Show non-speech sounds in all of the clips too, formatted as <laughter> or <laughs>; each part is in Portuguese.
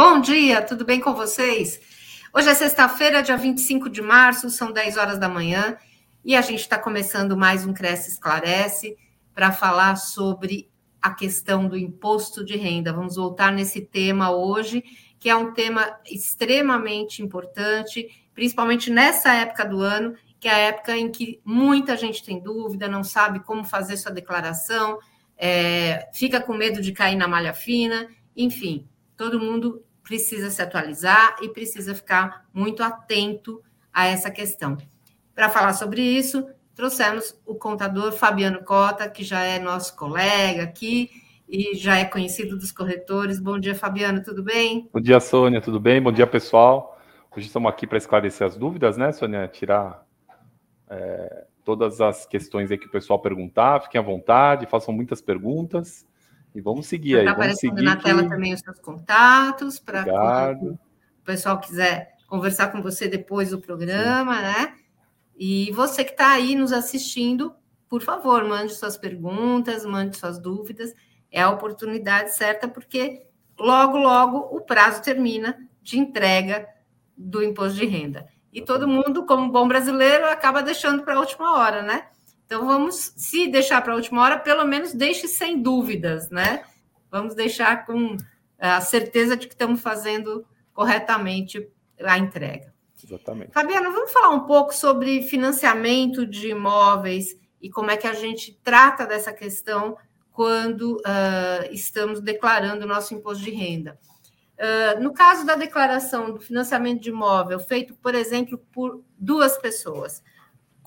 Bom dia, tudo bem com vocês? Hoje é sexta-feira, dia 25 de março, são 10 horas da manhã e a gente está começando mais um Cresce Esclarece para falar sobre a questão do imposto de renda. Vamos voltar nesse tema hoje, que é um tema extremamente importante, principalmente nessa época do ano, que é a época em que muita gente tem dúvida, não sabe como fazer sua declaração, é, fica com medo de cair na malha fina, enfim, todo mundo precisa se atualizar e precisa ficar muito atento a essa questão. Para falar sobre isso, trouxemos o contador Fabiano Cota, que já é nosso colega aqui e já é conhecido dos corretores. Bom dia, Fabiano, tudo bem? Bom dia, Sônia, tudo bem? Bom dia, pessoal. Hoje estamos aqui para esclarecer as dúvidas, né, Sônia? Tirar é, todas as questões aí que o pessoal perguntar. Fiquem à vontade, façam muitas perguntas. E vamos seguir aí. Está aparecendo na tela também os seus contatos para o pessoal quiser conversar com você depois do programa, Sim. né? E você que está aí nos assistindo, por favor, mande suas perguntas, mande suas dúvidas. É a oportunidade certa, porque logo, logo o prazo termina de entrega do imposto de renda. E todo mundo, como bom brasileiro, acaba deixando para a última hora, né? Então, vamos, se deixar para a última hora, pelo menos deixe sem dúvidas, né? Vamos deixar com a certeza de que estamos fazendo corretamente a entrega. Exatamente. Fabiana, vamos falar um pouco sobre financiamento de imóveis e como é que a gente trata dessa questão quando uh, estamos declarando o nosso imposto de renda. Uh, no caso da declaração do financiamento de imóvel feito, por exemplo, por duas pessoas,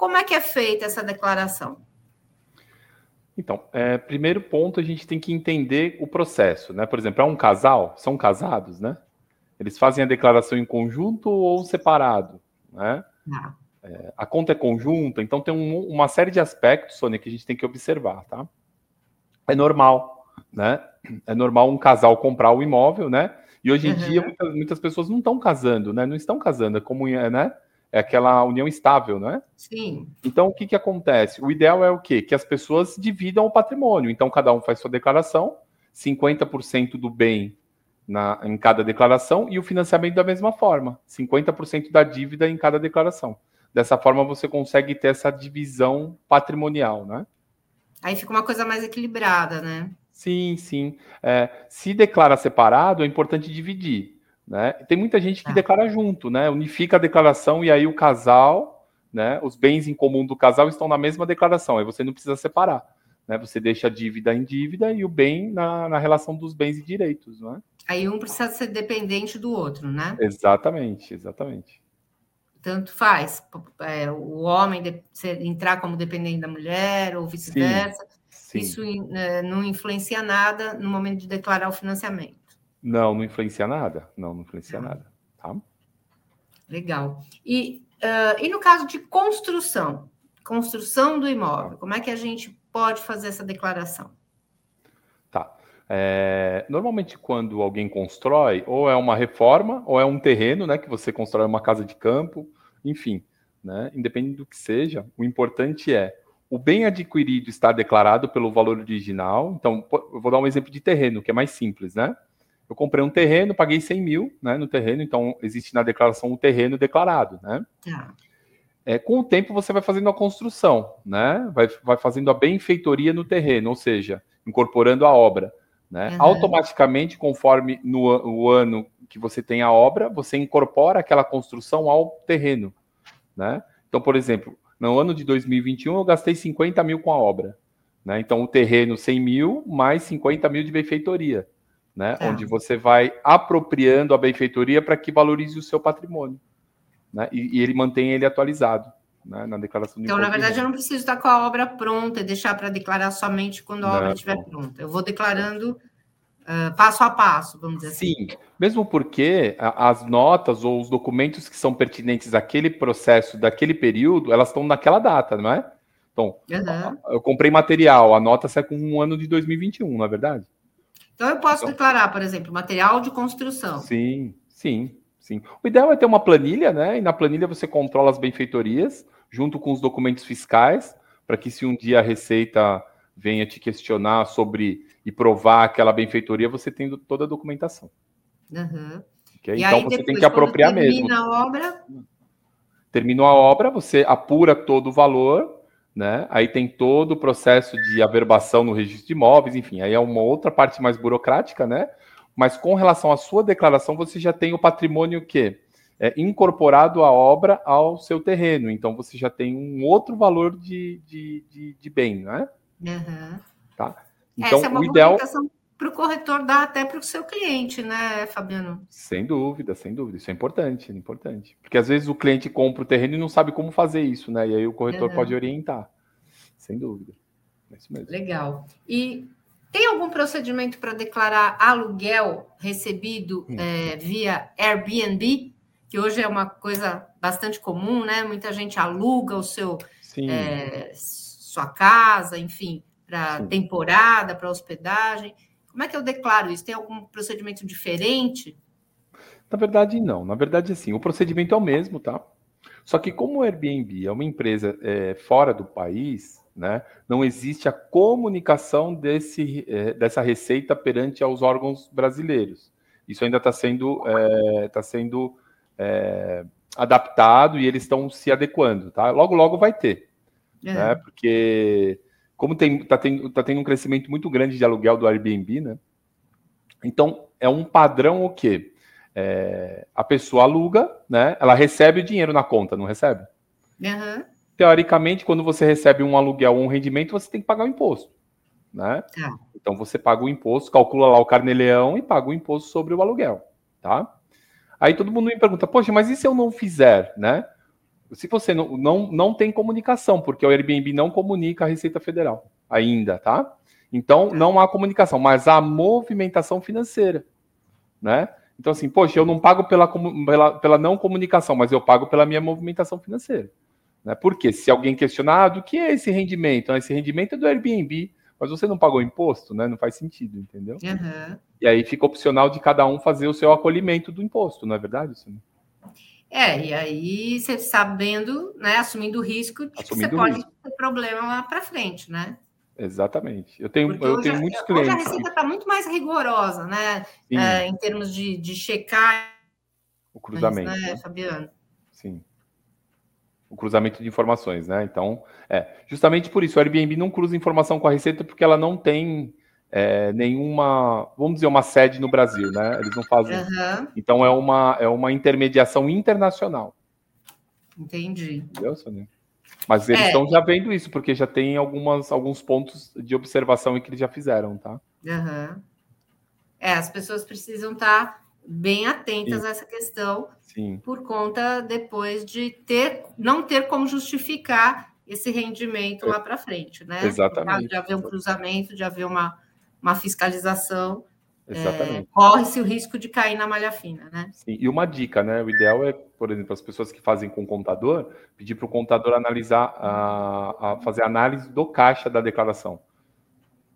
como é que é feita essa declaração? Então, é, primeiro ponto, a gente tem que entender o processo, né? Por exemplo, é um casal, são casados, né? Eles fazem a declaração em conjunto ou separado, né? Ah. É, a conta é conjunta, então tem um, uma série de aspectos, Sônia, que a gente tem que observar, tá? É normal, né? É normal um casal comprar o imóvel, né? E hoje em uhum. dia muitas, muitas, pessoas não estão casando, né? Não estão casando, é como, né? É aquela união estável, não é? Sim. Então, o que, que acontece? O ideal é o quê? Que as pessoas dividam o patrimônio. Então, cada um faz sua declaração, 50% do bem na, em cada declaração e o financiamento da mesma forma, 50% da dívida em cada declaração. Dessa forma, você consegue ter essa divisão patrimonial, né? Aí fica uma coisa mais equilibrada, né? Sim, sim. É, se declara separado, é importante dividir. Né? Tem muita gente que ah. declara junto, né? Unifica a declaração e aí o casal, né? Os bens em comum do casal estão na mesma declaração, aí você não precisa separar. Né? Você deixa a dívida em dívida e o bem na, na relação dos bens e direitos, né? Aí um precisa ser dependente do outro, né? Exatamente, exatamente. Tanto faz é, o homem de, entrar como dependente da mulher ou vice-versa. Isso é, não influencia nada no momento de declarar o financiamento. Não, não influencia nada. Não, não influencia tá. nada. Tá? Legal. E, uh, e no caso de construção, construção do imóvel, como é que a gente pode fazer essa declaração? Tá. É, normalmente, quando alguém constrói, ou é uma reforma, ou é um terreno, né? Que você constrói uma casa de campo, enfim, né? Independente do que seja, o importante é o bem adquirido está declarado pelo valor original. Então, eu vou dar um exemplo de terreno, que é mais simples, né? Eu comprei um terreno, paguei 100 mil né, no terreno, então existe na declaração o terreno declarado, né? Tá. É, com o tempo você vai fazendo a construção, né? Vai, vai fazendo a benfeitoria no terreno, ou seja, incorporando a obra. Né? Uhum. Automaticamente, conforme no o ano que você tem a obra, você incorpora aquela construção ao terreno. Né? Então, por exemplo, no ano de 2021 eu gastei 50 mil com a obra. Né? Então, o terreno 100 mil mais 50 mil de benfeitoria né? É. Onde você vai apropriando a benfeitoria para que valorize o seu patrimônio, né? E, e ele mantém ele atualizado. Né, na declaração de Então, na verdade, eu não preciso estar com a obra pronta e deixar para declarar somente quando a não, obra estiver pronta. Eu vou declarando uh, passo a passo, vamos dizer Sim, assim. Sim, mesmo porque as notas ou os documentos que são pertinentes àquele processo, daquele período, elas estão naquela data, não é? Então, uhum. eu comprei material, a nota sai com um ano de 2021, não é verdade? Então, eu posso então, declarar, por exemplo, material de construção. Sim, sim, sim. O ideal é ter uma planilha, né? E na planilha você controla as benfeitorias, junto com os documentos fiscais, para que se um dia a Receita venha te questionar sobre e provar aquela benfeitoria, você tem toda a documentação. Uhum. Okay? Então aí, você depois, tem que apropriar termina mesmo. Termina a obra. Terminou a obra, você apura todo o valor, né? Aí tem todo o processo de averbação no registro de imóveis, enfim, aí é uma outra parte mais burocrática, né? Mas com relação à sua declaração, você já tem o patrimônio que é incorporado a obra ao seu terreno. Então você já tem um outro valor de, de, de, de bem, né? Uhum. Tá? Então, Essa é uma o ideal para o corretor dar até para o seu cliente, né, Fabiano? Sem dúvida, sem dúvida. Isso é importante, é importante. Porque às vezes o cliente compra o terreno e não sabe como fazer isso, né? E aí o corretor uhum. pode orientar. Sem dúvida. É isso mesmo. Legal. E tem algum procedimento para declarar aluguel recebido hum. é, via Airbnb? Que hoje é uma coisa bastante comum, né? Muita gente aluga o seu é, sua casa, enfim, para temporada, para hospedagem. Como é que eu declaro isso? Tem algum procedimento diferente? Na verdade, não. Na verdade, sim. O procedimento é o mesmo, tá? Só que como o Airbnb é uma empresa é, fora do país, né, não existe a comunicação desse, é, dessa receita perante aos órgãos brasileiros. Isso ainda está sendo, é, tá sendo é, adaptado e eles estão se adequando, tá? Logo, logo vai ter, é. né? Porque como tem, tá, tendo, tá tendo um crescimento muito grande de aluguel do Airbnb, né? Então, é um padrão o quê? É, a pessoa aluga, né? Ela recebe o dinheiro na conta, não recebe? Uhum. Teoricamente, quando você recebe um aluguel ou um rendimento, você tem que pagar o imposto, né? Tá. Então, você paga o imposto, calcula lá o carneleão e paga o imposto sobre o aluguel, tá? Aí todo mundo me pergunta, poxa, mas e se eu não fizer, né? Se você não, não, não tem comunicação, porque o Airbnb não comunica a Receita Federal ainda, tá? Então, tá. não há comunicação, mas há movimentação financeira, né? Então, assim, poxa, eu não pago pela, pela, pela não comunicação, mas eu pago pela minha movimentação financeira. Né? Porque se alguém questionar, ah, do que é esse rendimento? Ah, esse rendimento é do Airbnb, mas você não pagou imposto, né? Não faz sentido, entendeu? Uhum. E aí fica opcional de cada um fazer o seu acolhimento do imposto, não é verdade, Sônia? É, e aí você sabendo, né, assumindo o risco de assumindo que você pode risco. ter problema lá para frente, né? Exatamente. Eu tenho, eu tenho muitos clientes. Hoje a receita está muito mais rigorosa, né? É, em termos de, de checar o cruzamento, né, Fabiano? Sim. O cruzamento de informações, né? Então, é justamente por isso o Airbnb não cruza informação com a Receita porque ela não tem é, nenhuma, vamos dizer, uma sede no Brasil, né? Eles não fazem. Uhum. Então é uma, é uma intermediação internacional. Entendi. Entendeu, Sonia? Mas eles é. estão já vendo isso, porque já tem algumas, alguns pontos de observação que eles já fizeram, tá? Uhum. É, as pessoas precisam estar bem atentas Sim. a essa questão, Sim. por conta depois de ter, não ter como justificar esse rendimento lá para frente, né? Exatamente. De haver um cruzamento, de haver uma, uma fiscalização, é, corre-se o risco de cair na malha fina, né? Sim, e uma dica, né? O ideal é, por exemplo, as pessoas que fazem com o contador, pedir para o contador analisar, a, a, fazer análise do caixa da declaração,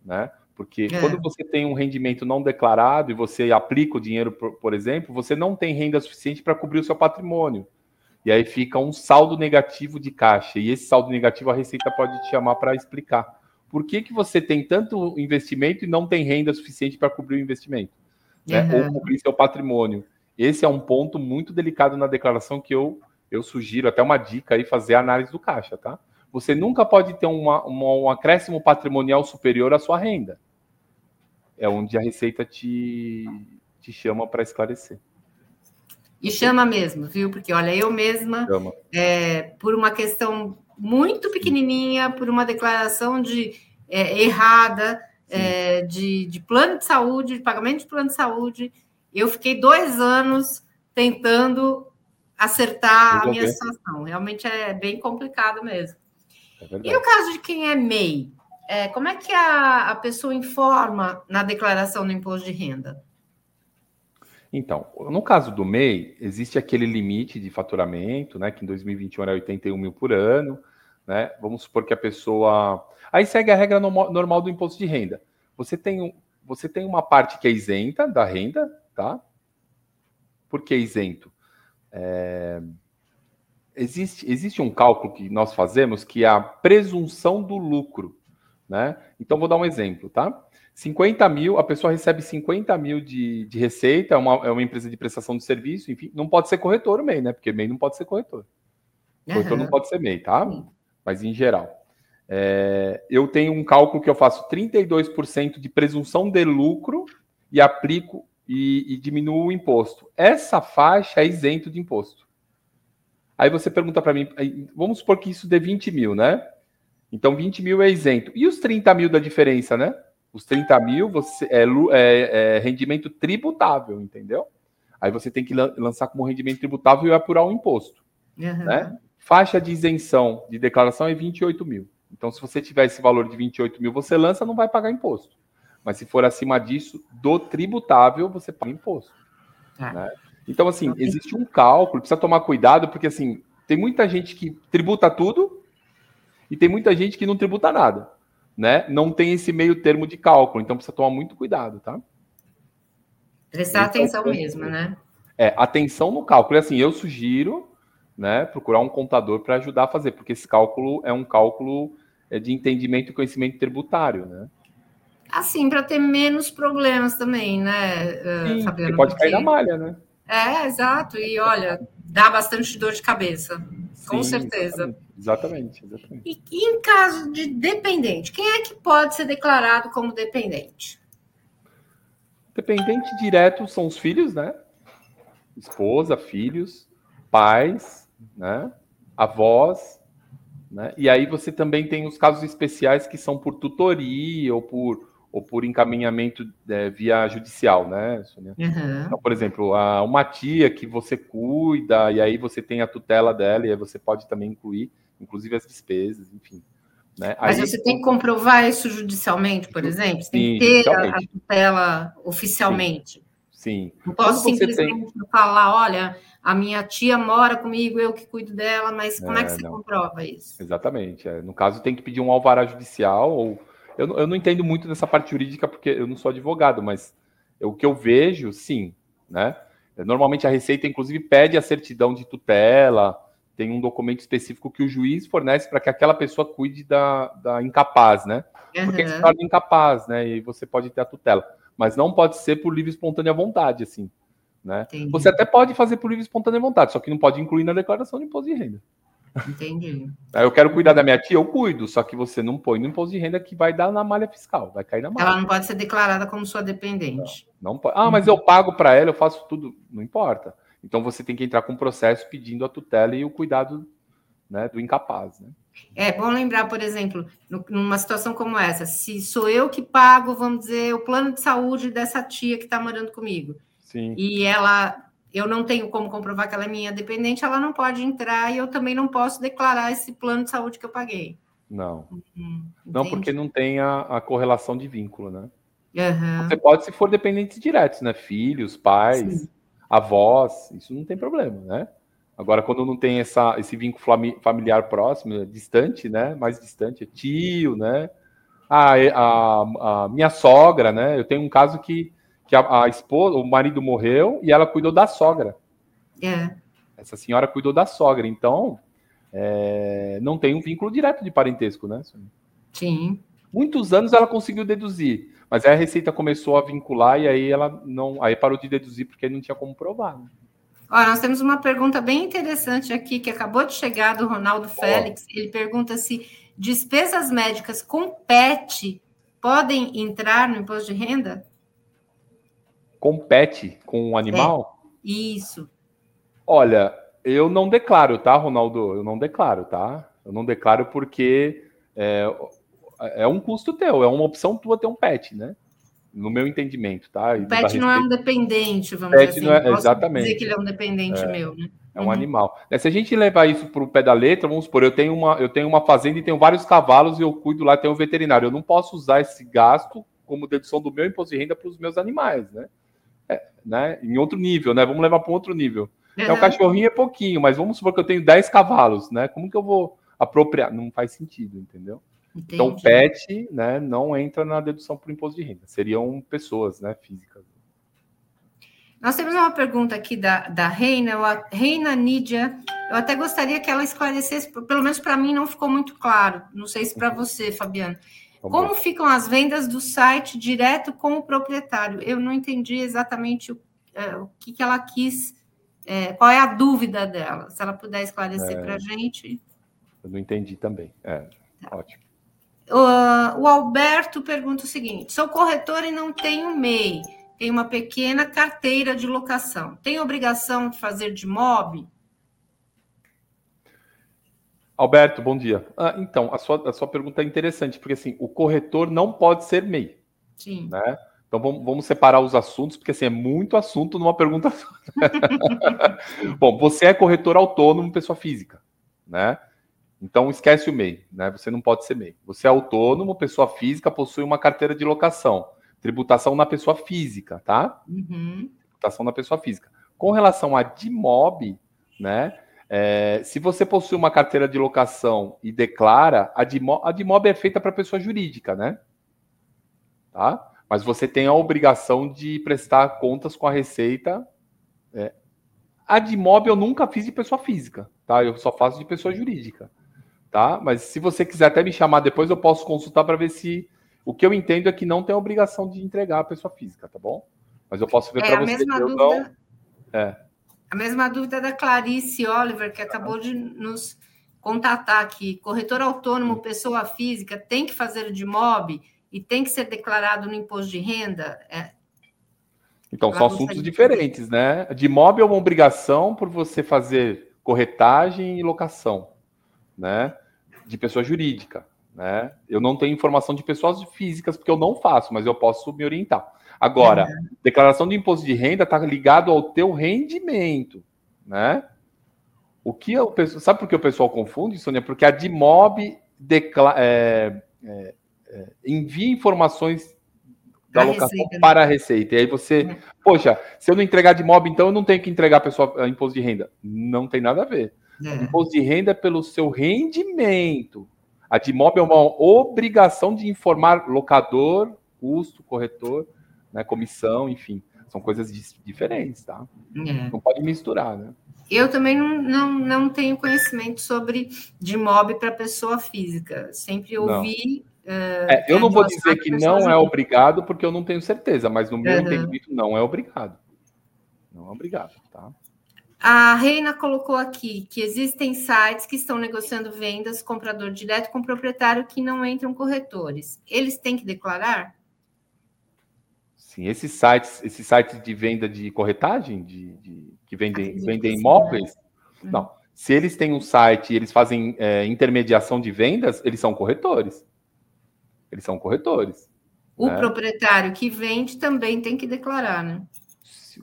né? Porque é. quando você tem um rendimento não declarado e você aplica o dinheiro, por, por exemplo, você não tem renda suficiente para cobrir o seu patrimônio. E aí fica um saldo negativo de caixa. E esse saldo negativo a Receita pode te chamar para explicar por que, que você tem tanto investimento e não tem renda suficiente para cobrir o investimento? Né? Uhum. Ou cobrir seu patrimônio. Esse é um ponto muito delicado na declaração que eu, eu sugiro, até uma dica aí, fazer a análise do caixa, tá? Você nunca pode ter uma, uma, um acréscimo patrimonial superior à sua renda. É onde a Receita te, te chama para esclarecer. E chama mesmo, viu? Porque, olha, eu mesma, é, por uma questão muito pequenininha, por uma declaração de é, errada é, de, de plano de saúde, de pagamento de plano de saúde. Eu fiquei dois anos tentando acertar a minha situação. Realmente é bem complicado mesmo. É e no caso de quem é MEI, é, como é que a, a pessoa informa na declaração do imposto de renda? Então, no caso do MEI, existe aquele limite de faturamento, né, que em 2021 era 81 mil por ano, né? Vamos supor que a pessoa. Aí segue a regra normal do imposto de renda. Você tem, você tem uma parte que é isenta da renda, tá? Por que isento? É... Existe, existe um cálculo que nós fazemos que é a presunção do lucro, né? Então, vou dar um exemplo, tá? 50 mil, a pessoa recebe 50 mil de, de receita, é uma, é uma empresa de prestação de serviço, enfim, não pode ser corretor o MEI, né? Porque MEI não pode ser corretor. Corretor uhum. não pode ser MEI, tá? Sim. Mas em geral. É, eu tenho um cálculo que eu faço 32% de presunção de lucro e aplico e, e diminuo o imposto. Essa faixa é isento de imposto. Aí você pergunta para mim, vamos supor que isso dê 20 mil, né? Então 20 mil é isento. E os 30 mil da diferença, né? Os 30 mil você, é, é, é rendimento tributável, entendeu? Aí você tem que lançar como rendimento tributável e apurar o imposto. Uhum. Né? Faixa de isenção de declaração é 28 mil. Então, se você tiver esse valor de 28 mil, você lança, não vai pagar imposto. Mas se for acima disso, do tributável, você paga imposto. É. Né? Então, assim, existe um cálculo, precisa tomar cuidado, porque assim, tem muita gente que tributa tudo e tem muita gente que não tributa nada. Né? Não tem esse meio termo de cálculo, então precisa tomar muito cuidado, tá? Prestar então, atenção mesmo, né? É, atenção no cálculo. E assim, eu sugiro né, procurar um contador para ajudar a fazer, porque esse cálculo é um cálculo é, de entendimento e conhecimento tributário, né? Assim, para ter menos problemas também, né, eh, Sim, Fabiano? pode cair na malha, né? É, exato. E olha, dá bastante dor de cabeça, Sim, com certeza. Exatamente, exatamente. E, e em caso de dependente, quem é que pode ser declarado como dependente? Dependente direto são os filhos, né? Esposa, filhos, pais, né? Avós, né? E aí você também tem os casos especiais que são por tutoria ou por, ou por encaminhamento é, via judicial, né, Sônia? Uhum. Então, por exemplo, a, uma tia que você cuida e aí você tem a tutela dela e aí você pode também incluir, inclusive as despesas, enfim. Né? Mas aí, você tem que comprovar isso judicialmente, por exemplo? Você tem que ter a, a tutela oficialmente. Sim. Não posso simplesmente tem... falar, olha, a minha tia mora comigo, eu que cuido dela, mas como é, é que você não. comprova isso? Exatamente. É. No caso, tem que pedir um alvará judicial, ou eu, eu não entendo muito dessa parte jurídica, porque eu não sou advogado, mas o que eu vejo, sim, né? Normalmente a Receita, inclusive, pede a certidão de tutela, tem um documento específico que o juiz fornece para que aquela pessoa cuide da, da incapaz, né? Uhum. Porque se torna incapaz, né? E você pode ter a tutela. Mas não pode ser por livre e espontânea vontade, assim. Né? Você até pode fazer por livre e espontânea vontade, só que não pode incluir na declaração de imposto de renda. Entendi. Eu quero cuidar da minha tia, eu cuido, só que você não põe no imposto de renda que vai dar na malha fiscal, vai cair na malha. Ela não pode ser declarada como sua dependente. Não, não pode. Ah, mas eu pago para ela, eu faço tudo, não importa. Então você tem que entrar com um processo pedindo a tutela e o cuidado né, do incapaz. Né? É bom lembrar, por exemplo, numa situação como essa, se sou eu que pago, vamos dizer, o plano de saúde dessa tia que está morando comigo Sim. E ela, eu não tenho como comprovar que ela é minha dependente, ela não pode entrar e eu também não posso declarar esse plano de saúde que eu paguei. Não. Uhum, não, porque não tem a, a, correlação de vínculo, né? Uhum. Você pode, se for dependentes diretos, né? Filhos, pais, Sim. avós, isso não tem problema, né? Agora, quando não tem essa, esse vínculo familiar próximo, é distante, né? Mais distante, é tio, né? A, a, a, minha sogra, né? Eu tenho um caso que que a, a, esposa, o marido morreu e ela cuidou da sogra. É. Essa senhora cuidou da sogra, então é, não tem um vínculo direto de parentesco, né? Sim. Muitos anos ela conseguiu deduzir, mas aí a Receita começou a vincular e aí ela não, aí parou de deduzir porque não tinha como provar. Né? Ó, nós temos uma pergunta bem interessante aqui que acabou de chegar do Ronaldo Félix. Ele pergunta se despesas médicas com PET podem entrar no imposto de renda? Compete com um animal? É, isso. Olha, eu não declaro, tá, Ronaldo? Eu não declaro, tá? Eu não declaro porque é, é um custo teu, é uma opção tua ter um pet, né? No meu entendimento, tá? o pet não é um dependente, vamos pet dizer assim. Não é, exatamente. dizer que ele é um dependente é, meu, né? É um uhum. animal. É, se a gente levar isso para o pé da letra, vamos supor, eu tenho, uma, eu tenho uma fazenda e tenho vários cavalos e eu cuido lá, tenho um veterinário. Eu não posso usar esse gasto como dedução do meu imposto de renda para os meus animais, né? Né? Em outro nível, né? Vamos levar para um outro nível. Uhum. É, o cachorrinho é pouquinho, mas vamos supor que eu tenho 10 cavalos, né? Como que eu vou apropriar? Não faz sentido, entendeu? Entendi. Então, pet, né, não entra na dedução por imposto de renda. Seriam pessoas, né, físicas. Nós temos uma pergunta aqui da, da Reina, a Reina Nídia. Eu até gostaria que ela esclarecesse, pelo menos para mim não ficou muito claro. Não sei se para uhum. você, Fabiano. Como ficam as vendas do site direto com o proprietário? Eu não entendi exatamente o, é, o que, que ela quis, é, qual é a dúvida dela. Se ela puder esclarecer é, para a gente. Eu não entendi também. É, tá. ótimo. O, o Alberto pergunta o seguinte: sou corretor e não tenho MEI, tenho uma pequena carteira de locação. Tem obrigação de fazer de MOB? Alberto, bom dia. Ah, então, a sua, a sua pergunta é interessante, porque assim, o corretor não pode ser MEI. Sim. Né? Então vamos, vamos, separar os assuntos, porque assim, é muito assunto numa pergunta só. <laughs> bom, você é corretor autônomo, pessoa física, né? Então esquece o MEI, né? Você não pode ser MEI. Você é autônomo, pessoa física, possui uma carteira de locação. Tributação na pessoa física, tá? Uhum. Tributação na pessoa física. Com relação a DIMOB, né? É, se você possui uma carteira de locação e declara, a DIMOB, a DIMOB é feita para pessoa jurídica, né? Tá? Mas você tem a obrigação de prestar contas com a Receita. É. A DIMOB eu nunca fiz de pessoa física, tá? Eu só faço de pessoa jurídica, tá? Mas se você quiser até me chamar depois, eu posso consultar para ver se o que eu entendo é que não tem a obrigação de entregar a pessoa física, tá bom? Mas eu posso ver é, para você. Mesma dúvida... não... É. A mesma dúvida da Clarice Oliver, que acabou de nos contatar aqui. Corretor autônomo, pessoa física, tem que fazer de MOB e tem que ser declarado no imposto de renda? É... Então, são assuntos diferentes, né? De MOB é uma obrigação por você fazer corretagem e locação, né? De pessoa jurídica, né? Eu não tenho informação de pessoas físicas, porque eu não faço, mas eu posso me orientar. Agora, é. declaração de imposto de renda está ligado ao teu rendimento, né? O que o pessoal, sabe por que o pessoal confunde, Sônia? Porque a DIMOB decla, é, é, é, envia informações da a locação receita, né? para a receita. E aí você, é. poxa, se eu não entregar de mob, então eu não tenho que entregar a pessoa a imposto de renda. Não tem nada a ver. É. Imposto de renda é pelo seu rendimento. A de mob é uma obrigação de informar locador, custo, corretor né, comissão, enfim, são coisas diferentes, tá? É. Não pode misturar, né? Eu também não, não, não tenho conhecimento sobre de mob para pessoa física. Sempre ouvi. Uh, é, eu não vou dizer que não é obrigado, porque eu não tenho certeza, mas no meu uhum. entendimento não é obrigado. Não é obrigado, tá? A Reina colocou aqui que existem sites que estão negociando vendas comprador direto com proprietário que não entram corretores. Eles têm que declarar? Sim, esses sites, esses sites de venda de corretagem, de, de que vendem, vendem imóveis, uhum. não. Se eles têm um site e eles fazem é, intermediação de vendas, eles são corretores. Eles são corretores. O né? proprietário que vende também tem que declarar, né?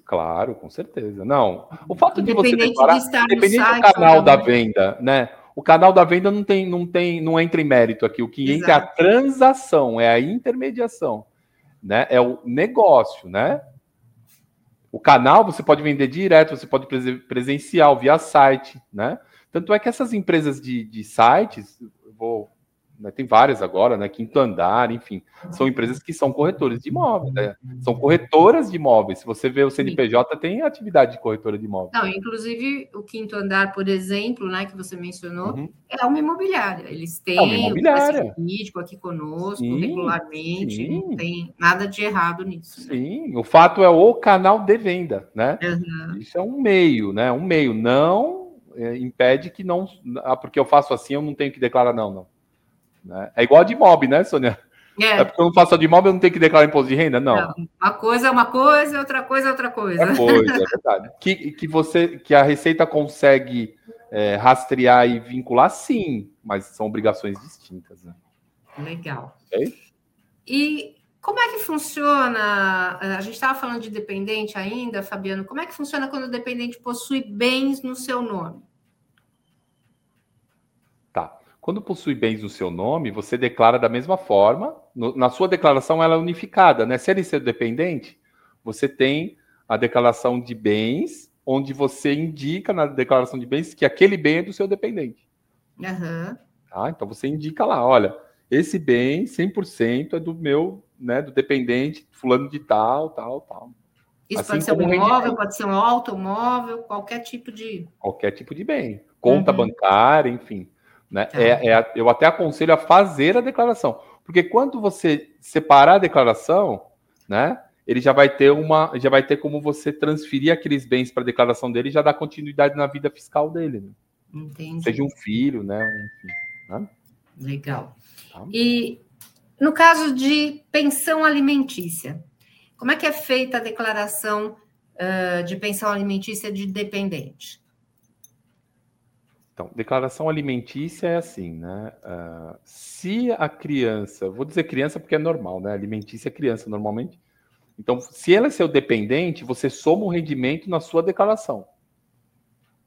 Claro, com certeza. Não, o fato de você declarar, de independente do canal da venda, né? O canal da venda não tem, não tem, não entra em mérito aqui. O que Exato. entra é a transação, é a intermediação né? É o negócio, né? O canal você pode vender direto, você pode presencial, via site, né? Tanto é que essas empresas de, de sites, vou né, tem várias agora, né? Quinto Andar, enfim, são empresas que são corretores de imóveis, né? São corretoras de imóveis. Se você vê o CNPJ, tem atividade de corretora de imóveis. Não, inclusive o Quinto Andar, por exemplo, né, que você mencionou, uhum. é uma imobiliária. Eles têm é uma imobiliária. jurídico aqui conosco, sim, regularmente, sim. não tem nada de errado nisso. Né? Sim, o fato é o canal de venda, né? Uhum. Isso é um meio, né? Um meio, não é, impede que não. Ah, porque eu faço assim, eu não tenho que declarar, não, não. Né? É igual a de mob, né, Sônia? É. é porque eu não faço de mob, eu não tenho que declarar imposto de renda? Não. não. Uma coisa é uma coisa, outra coisa é outra coisa. É coisa, é verdade. que, que, você, que a Receita consegue é, rastrear e vincular, sim, mas são obrigações distintas. Né? Legal. Okay? E como é que funciona? A gente estava falando de dependente ainda, Fabiano. Como é que funciona quando o dependente possui bens no seu nome? Quando possui bens no seu nome, você declara da mesma forma. No, na sua declaração, ela é unificada, né? Se ele ser dependente, você tem a declaração de bens, onde você indica na declaração de bens que aquele bem é do seu dependente. Uhum. Tá? Então você indica lá, olha, esse bem 100% é do meu, né, do dependente, fulano de tal, tal, tal. Isso assim pode ser um imóvel, pode ser um automóvel, qualquer tipo de. Qualquer tipo de bem. Conta uhum. bancária, enfim. Né? Tá. É, é, eu até aconselho a fazer a declaração. Porque quando você separar a declaração, né? Ele já vai ter uma, já vai ter como você transferir aqueles bens para a declaração dele e já dar continuidade na vida fiscal dele. Né? Entendi. Seja um filho, né? Enfim, né? Legal. Tá. E no caso de pensão alimentícia, como é que é feita a declaração uh, de pensão alimentícia de dependente? Então, declaração alimentícia é assim, né? Uh, se a criança, vou dizer criança porque é normal, né? Alimentícia é criança normalmente. Então, se ela é seu dependente, você soma o rendimento na sua declaração.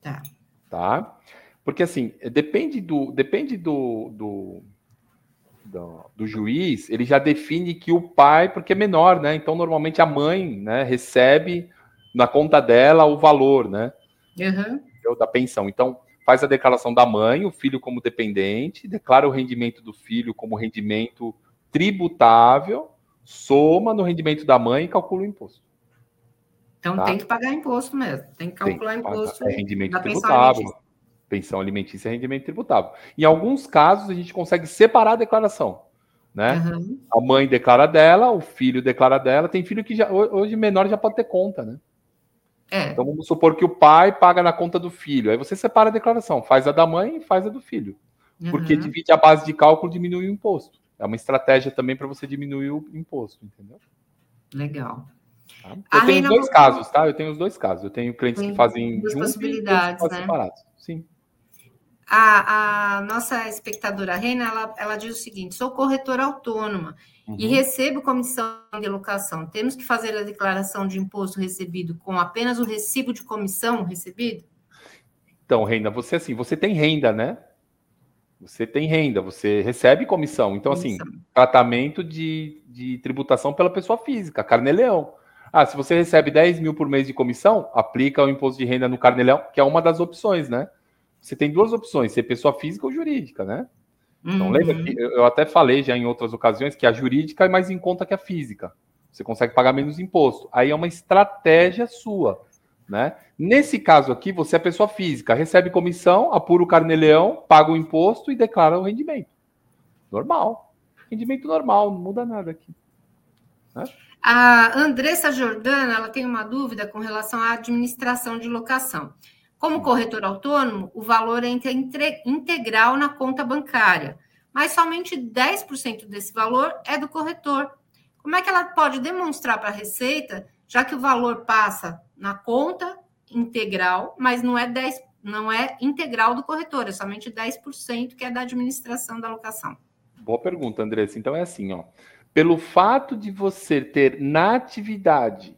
Tá. Tá? Porque assim, depende do, depende do, do, do, do juiz, ele já define que o pai, porque é menor, né? Então, normalmente a mãe, né, recebe na conta dela o valor, né? Uhum. Da pensão. Então, faz a declaração da mãe, o filho como dependente, declara o rendimento do filho como rendimento tributável, soma no rendimento da mãe e calcula o imposto. Então tá? tem que pagar imposto mesmo, tem que calcular tem que imposto. É rendimento tributável. Pensão, pensão alimentícia é rendimento tributável. Em alguns casos, a gente consegue separar a declaração. Né? Uhum. A mãe declara dela, o filho declara dela. Tem filho que já, hoje menor já pode ter conta, né? É. Então vamos supor que o pai paga na conta do filho. Aí você separa a declaração, faz a da mãe e faz a do filho. Uhum. Porque divide a base de cálculo, diminui o imposto. É uma estratégia também para você diminuir o imposto, entendeu? Legal. Tá? Eu tenho dois casos, tá? Eu tenho os dois casos. Eu tenho clientes Tem que fazem duas possibilidades, né? separados. Sim. A, a, nossa espectadora Reina, ela, ela diz o seguinte: sou corretora autônoma uhum. e recebo comissão de locação. Temos que fazer a declaração de imposto recebido com apenas o recibo de comissão recebido? Então, Reina, você assim, você tem renda, né? Você tem renda, você recebe comissão. Então, assim, tratamento de, de tributação pela pessoa física, carneleão. Ah, se você recebe 10 mil por mês de comissão, aplica o imposto de renda no carneleão, que é uma das opções, né? Você tem duas opções, ser pessoa física ou jurídica, né? Então, uhum. lembra que eu até falei já em outras ocasiões que a jurídica é mais em conta que a física. Você consegue pagar menos imposto. Aí é uma estratégia sua, né? Nesse caso aqui, você é pessoa física, recebe comissão, apura o carneleão, paga o imposto e declara o rendimento. Normal. Rendimento normal, não muda nada aqui. Né? A Andressa Jordana ela tem uma dúvida com relação à administração de locação. Como corretor autônomo, o valor é integral na conta bancária, mas somente 10% desse valor é do corretor. Como é que ela pode demonstrar para a Receita, já que o valor passa na conta integral, mas não é 10, não é integral do corretor, é somente 10% que é da administração da locação. Boa pergunta, Andressa. Então é assim, ó. Pelo fato de você ter na atividade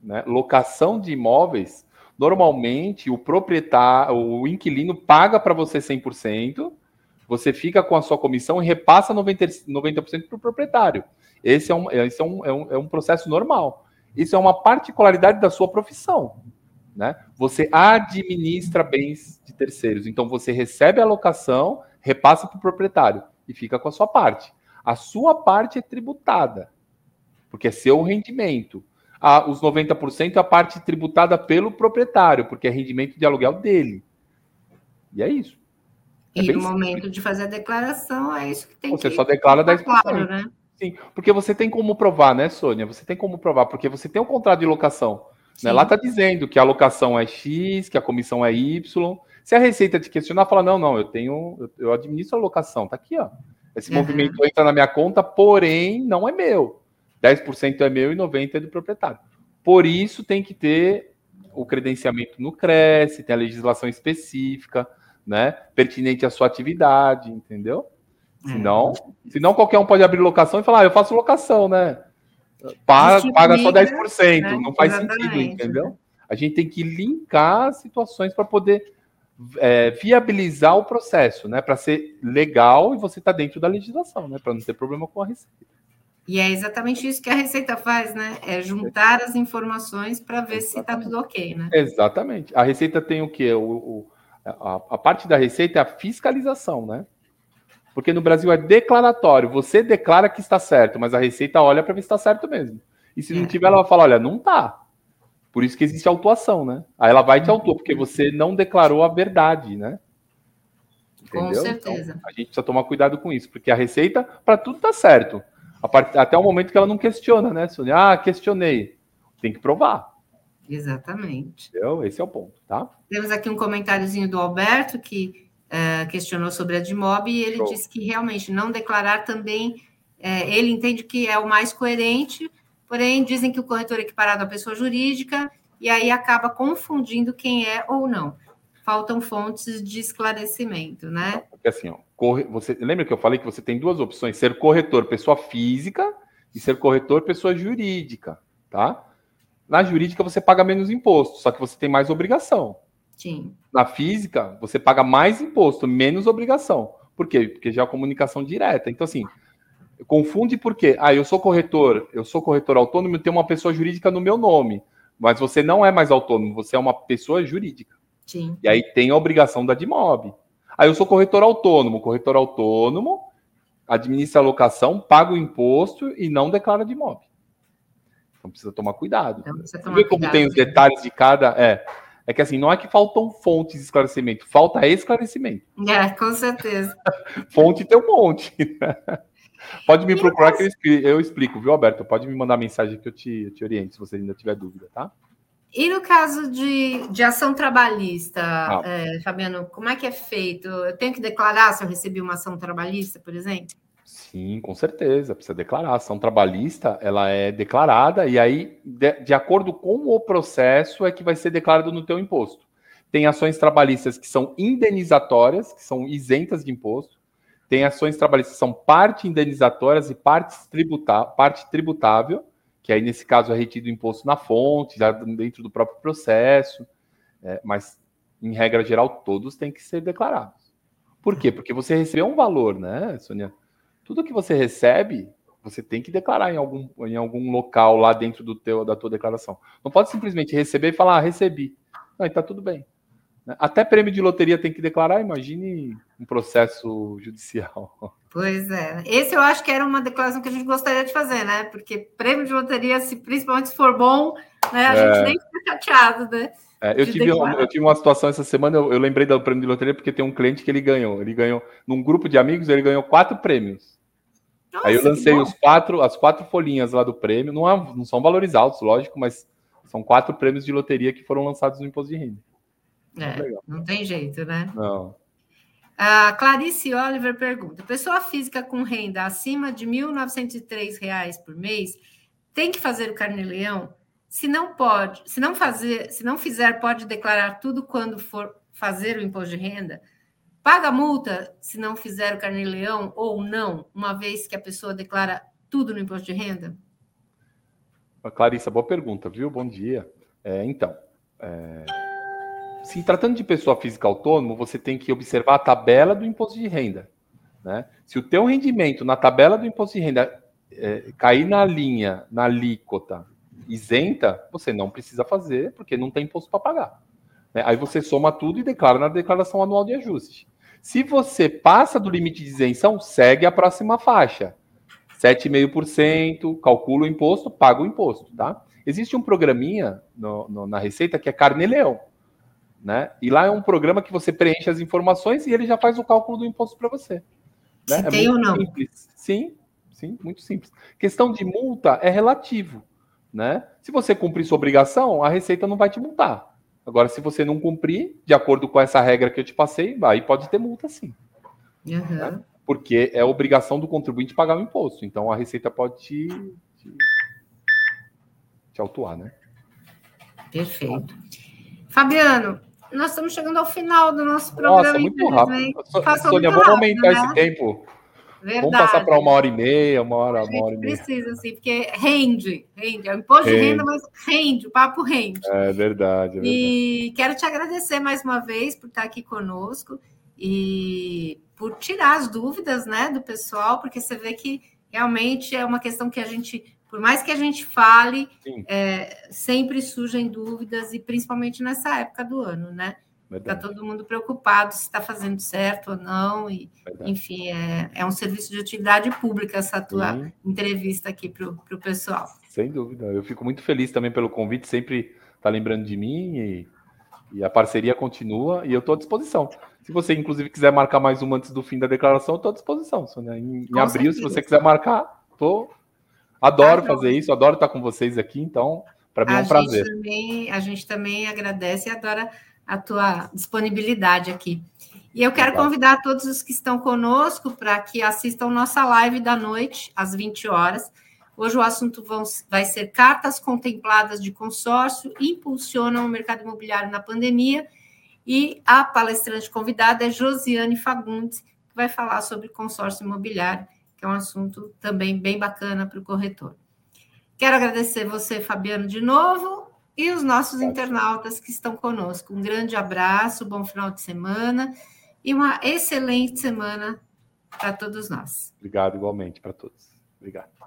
né, locação de imóveis, normalmente o proprietário, o inquilino paga para você 100%, você fica com a sua comissão e repassa 90%, 90 para o proprietário. Esse, é um, esse é, um, é, um, é um processo normal. Isso é uma particularidade da sua profissão. Né? Você administra bens de terceiros. Então você recebe a locação, repassa para o proprietário e fica com a sua parte. A sua parte é tributada, porque é seu rendimento. Ah, os 90% é a parte tributada pelo proprietário, porque é rendimento de aluguel dele. E é isso. É e no momento simples. de fazer a declaração, é isso que tem você que... Você só declara 10%. Claro, né? Sim, porque você tem como provar, né, Sônia? Você tem como provar, porque você tem um contrato de locação. Né? Lá está dizendo que a alocação é X, que a comissão é Y. Se a Receita te questionar, fala: não, não, eu tenho, eu administro a alocação, tá aqui, ó. Esse uhum. movimento entra na minha conta, porém não é meu. 10% é meu e 90% é do proprietário. Por isso tem que ter o credenciamento no CRES, tem a legislação específica, né? Pertinente à sua atividade, entendeu? Senão, é. senão qualquer um pode abrir locação e falar, ah, eu faço locação, né? paga, paga só 10%, né? não faz Exatamente. sentido, entendeu? A gente tem que linkar situações para poder é, viabilizar o processo, né? Para ser legal e você está dentro da legislação, né? Para não ter problema com a receita. E é exatamente isso que a Receita faz, né? É juntar as informações para ver exatamente. se está tudo ok, né? Exatamente. A Receita tem o quê? O, o a, a, parte da Receita é a fiscalização, né? Porque no Brasil é declaratório. Você declara que está certo, mas a Receita olha para ver se está certo mesmo. E se não é. tiver, ela vai falar: olha, não está. Por isso que existe autuação, né? Aí ela vai te autuar, porque você não declarou a verdade, né? Entendeu? Com certeza. Então, a gente precisa tomar cuidado com isso, porque a receita, para tudo tá certo. Part... Até o momento que ela não questiona, né, Sônia? Ah, questionei. Tem que provar. Exatamente. Entendeu? Esse é o ponto, tá? Temos aqui um comentáriozinho do Alberto que uh, questionou sobre a DIMOB e ele Show. disse que realmente não declarar também, uh, ele entende que é o mais coerente, porém dizem que o corretor é equiparado à pessoa jurídica e aí acaba confundindo quem é ou não. Faltam fontes de esclarecimento, né? Porque assim, ó, corre... você lembra que eu falei que você tem duas opções: ser corretor pessoa física e ser corretor pessoa jurídica, tá? Na jurídica você paga menos imposto, só que você tem mais obrigação. Sim. Na física, você paga mais imposto, menos obrigação. Por quê? Porque já é comunicação direta. Então, assim, confunde por quê? Ah, eu sou corretor, eu sou corretor autônomo e tenho uma pessoa jurídica no meu nome. Mas você não é mais autônomo, você é uma pessoa jurídica. Sim. E aí tem a obrigação da DIMOB. Aí eu sou corretor autônomo. Corretor autônomo administra a locação, paga o imposto e não declara DIMOB. Então precisa tomar cuidado. Então, precisa tomar Vê como cuidado, tem os detalhes de cada. É, é que assim, não é que faltam fontes de esclarecimento, falta esclarecimento. É, com certeza. <laughs> Fonte tem um monte. <laughs> Pode me e procurar que eu explico, viu, Alberto? Pode me mandar mensagem que eu te, eu te oriento, se você ainda tiver dúvida, tá? E no caso de, de ação trabalhista, ah. é, Fabiano, como é que é feito? Eu tenho que declarar se eu recebi uma ação trabalhista, por exemplo? Sim, com certeza, precisa declarar. A ação trabalhista, ela é declarada e aí, de, de, acordo com o processo, é que vai ser declarado no teu imposto. Tem ações trabalhistas que são indenizatórias, que são isentas de imposto. Tem ações trabalhistas que são parte indenizatórias e parte, tributa, parte tributável, que aí, nesse caso, é retido o imposto na fonte, já dentro do próprio processo. É, mas, em regra geral, todos têm que ser declarados. Por quê? Porque você recebeu um valor, né, Sônia? tudo que você recebe, você tem que declarar em algum, em algum local lá dentro do teu, da tua declaração. Não pode simplesmente receber e falar, ah, recebi. Não, está tudo bem. Né? Até prêmio de loteria tem que declarar, imagine um processo judicial. <laughs> Pois é. Esse eu acho que era uma declaração que a gente gostaria de fazer, né? Porque prêmio de loteria, se, principalmente se for bom, né, a é... gente nem fica chateado, né? É, eu, tive, eu tive uma situação essa semana, eu, eu, lembrei do prêmio de loteria porque tem um cliente que ele ganhou. Ele ganhou, num grupo de amigos, ele ganhou quatro prêmios. Nossa, Aí eu lancei os quatro, as quatro folhinhas lá do prêmio. Não, é, não são valores altos, lógico, mas são quatro prêmios de loteria que foram lançados no imposto de renda. É, não tem jeito, né? Não. A Clarice Oliver pergunta: pessoa física com renda acima de R$ 1.903 por mês tem que fazer o carnê-leão? Se não pode, se não fazer, se não fizer, pode declarar tudo quando for fazer o imposto de renda? Paga multa se não fizer o carnê-leão ou não, uma vez que a pessoa declara tudo no imposto de renda? Clarissa, boa pergunta, viu? Bom dia. É, então, é... se tratando de pessoa física autônoma, você tem que observar a tabela do imposto de renda. Né? Se o teu rendimento na tabela do imposto de renda é, cair na linha, na alíquota isenta, você não precisa fazer, porque não tem imposto para pagar. Né? Aí você soma tudo e declara na declaração anual de ajuste. Se você passa do limite de isenção, segue a próxima faixa. 7,5%, calcula o imposto, paga o imposto, tá? Existe um programinha no, no, na Receita que é Carnê-Leão, né? E lá é um programa que você preenche as informações e ele já faz o cálculo do imposto para você. Né? Se é tem ou não? Simples. Sim, sim, muito simples. Questão de multa é relativo, né? Se você cumprir sua obrigação, a Receita não vai te multar. Agora, se você não cumprir, de acordo com essa regra que eu te passei, aí pode ter multa sim. Uhum. Né? Porque é obrigação do contribuinte pagar o imposto. Então a Receita pode te, te, te autuar, né? Perfeito. Fabiano, nós estamos chegando ao final do nosso programa. Nossa, muito rápido. Sônia, vamos aumentar né? esse tempo. Verdade. Vamos passar para uma hora e meia, uma hora, uma hora e meia. Precisa, sim, porque rende, rende. É um imposto rende. de renda, mas rende, o papo rende. É verdade, é verdade. E quero te agradecer mais uma vez por estar aqui conosco e por tirar as dúvidas né, do pessoal, porque você vê que realmente é uma questão que a gente, por mais que a gente fale, é, sempre surgem dúvidas, e principalmente nessa época do ano, né? Está todo mundo preocupado se está fazendo certo ou não. E, enfim, é, é um serviço de utilidade pública essa tua Sim. entrevista aqui para o pessoal. Sem dúvida. Eu fico muito feliz também pelo convite, sempre está lembrando de mim e, e, a parceria continua e eu estou à disposição. Se você, inclusive, quiser marcar mais uma antes do fim da declaração, estou à disposição. Sônia. Em, em abril, certeza. se você quiser marcar, tô... adoro fazer isso, adoro estar com vocês aqui, então, para mim é um prazer. Também, a gente também agradece e adora a tua disponibilidade aqui. E eu quero convidar todos os que estão conosco para que assistam nossa live da noite, às 20 horas. Hoje o assunto vão, vai ser cartas contempladas de consórcio impulsionam o mercado imobiliário na pandemia. E a palestrante convidada é Josiane Fagundes, que vai falar sobre consórcio imobiliário, que é um assunto também bem bacana para o corretor. Quero agradecer você, Fabiano, de novo, e os nossos internautas que estão conosco. Um grande abraço, bom final de semana e uma excelente semana para todos nós. Obrigado igualmente para todos. Obrigado.